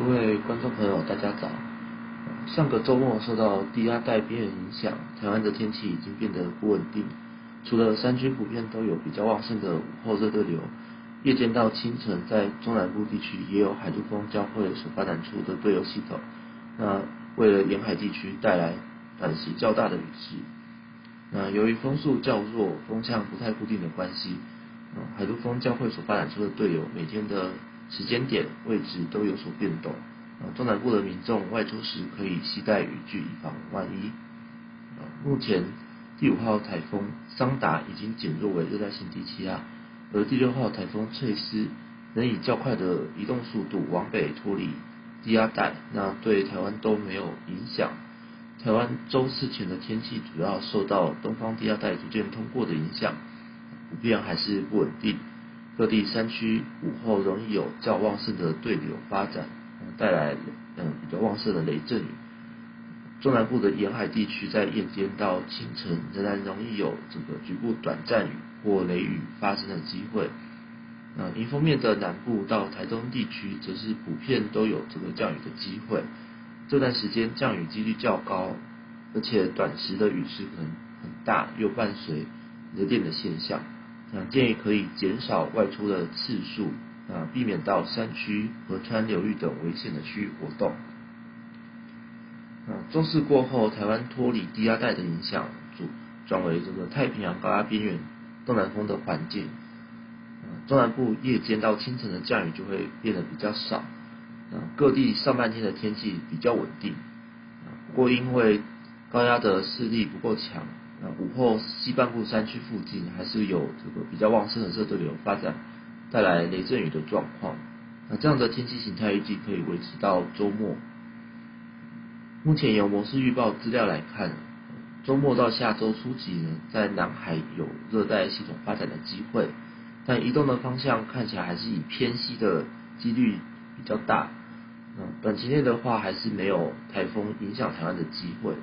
各位观众朋友，大家早。上个周末受到低压带边缘影响，台湾的天气已经变得不稳定。除了山区普遍都有比较旺盛的午后热对流，夜间到清晨，在中南部地区也有海陆风交汇所发展出的对流系统。那为了沿海地区带来短时较大的雨势。那由于风速较弱，风向不太固定的关系，海陆风交汇所发展出的对流，每天的时间点、位置都有所变动。啊中南部的民众外出时可以携带雨具，以防万一。目前第五号台风桑达已经减弱为热带性低气压，而第六号台风翠丝能以较快的移动速度往北脱离低压带，那对台湾都没有影响。台湾周四前的天气主要受到东方低压带逐渐通过的影响，普遍还是不稳定。各地山区午后容易有较旺盛的对流发展，带来嗯比较旺盛的雷阵雨。中南部的沿海地区在夜间到清晨仍然容易有这个局部短暂雨或雷雨发生的机会。那迎风面的南部到台东地区则是普遍都有这个降雨的机会。这段时间降雨几率较高，而且短时的雨势可能很大，又伴随雷电的现象。那建议可以减少外出的次数，啊，避免到山区、河川流域等危险的区域活动。啊，周四过后，台湾脱离低压带的影响，转转为这个太平洋高压边缘东南风的环境。啊，中南部夜间到清晨的降雨就会变得比较少。啊，各地上半天的天气比较稳定。啊，不过因为高压的势力不够强。那午后西半部山区附近还是有这个比较旺盛的热对流发展，带来雷阵雨的状况。那这样的天气形态预计可以维持到周末。目前由模式预报资料来看，周末到下周初几呢，在南海有热带系统发展的机会，但移动的方向看起来还是以偏西的几率比较大。嗯，短期内的话还是没有台风影响台湾的机会。